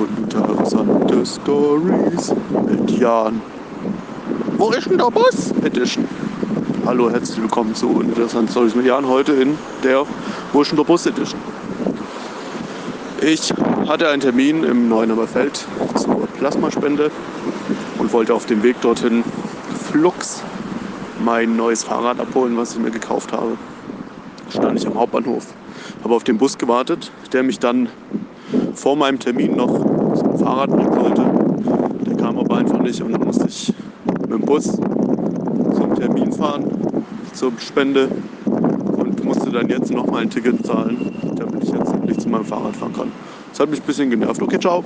Interessante Stories mit Jan. Wo ist denn der Bus Edition? Hallo, herzlich willkommen zu Interessante Stories mit Jan. Heute in der Wo ist denn der Bus Edition? Ich hatte einen Termin im Neuenhammer Feld zur Plasmaspende und wollte auf dem Weg dorthin flux mein neues Fahrrad abholen, was ich mir gekauft habe. Stand ich am Hauptbahnhof, habe auf den Bus gewartet, der mich dann vor meinem Termin noch zum Fahrrad bringen sollte. Der kam aber einfach nicht und dann musste ich mit dem Bus zum Termin fahren, zur Spende und musste dann jetzt nochmal ein Ticket zahlen, damit ich jetzt endlich zu meinem Fahrrad fahren kann. Das hat mich ein bisschen genervt. Okay, ciao.